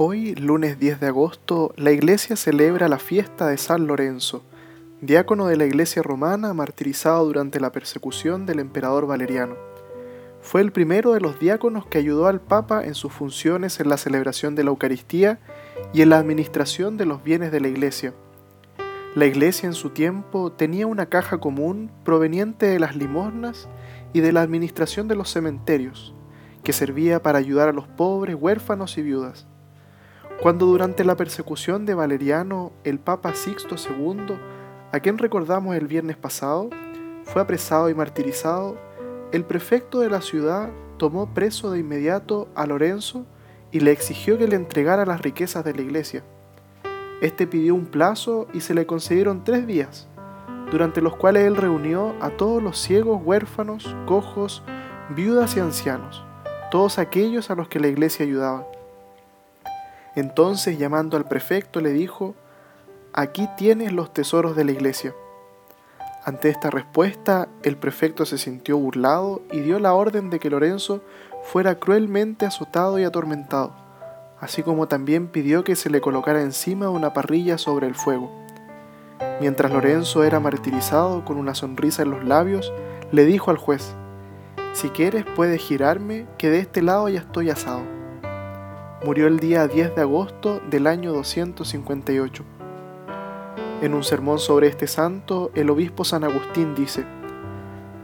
Hoy, lunes 10 de agosto, la iglesia celebra la fiesta de San Lorenzo, diácono de la iglesia romana martirizado durante la persecución del emperador Valeriano. Fue el primero de los diáconos que ayudó al Papa en sus funciones en la celebración de la Eucaristía y en la administración de los bienes de la iglesia. La iglesia en su tiempo tenía una caja común proveniente de las limosnas y de la administración de los cementerios, que servía para ayudar a los pobres, huérfanos y viudas. Cuando durante la persecución de Valeriano el Papa Sixto II, a quien recordamos el viernes pasado, fue apresado y martirizado, el prefecto de la ciudad tomó preso de inmediato a Lorenzo y le exigió que le entregara las riquezas de la iglesia. Este pidió un plazo y se le concedieron tres días, durante los cuales él reunió a todos los ciegos, huérfanos, cojos, viudas y ancianos, todos aquellos a los que la iglesia ayudaba. Entonces, llamando al prefecto, le dijo, Aquí tienes los tesoros de la iglesia. Ante esta respuesta, el prefecto se sintió burlado y dio la orden de que Lorenzo fuera cruelmente azotado y atormentado, así como también pidió que se le colocara encima una parrilla sobre el fuego. Mientras Lorenzo era martirizado con una sonrisa en los labios, le dijo al juez, Si quieres puedes girarme, que de este lado ya estoy asado murió el día 10 de agosto del año 258. En un sermón sobre este santo, el obispo San Agustín dice,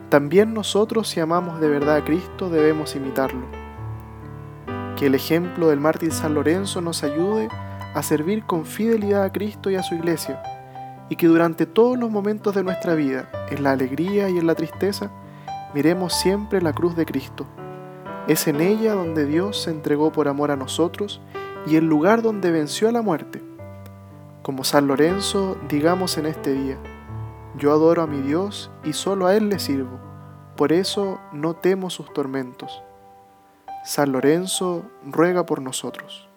También nosotros si amamos de verdad a Cristo debemos imitarlo. Que el ejemplo del mártir San Lorenzo nos ayude a servir con fidelidad a Cristo y a su iglesia, y que durante todos los momentos de nuestra vida, en la alegría y en la tristeza, miremos siempre la cruz de Cristo es en ella donde Dios se entregó por amor a nosotros y el lugar donde venció a la muerte. Como San Lorenzo, digamos en este día, yo adoro a mi Dios y solo a Él le sirvo, por eso no temo sus tormentos. San Lorenzo ruega por nosotros.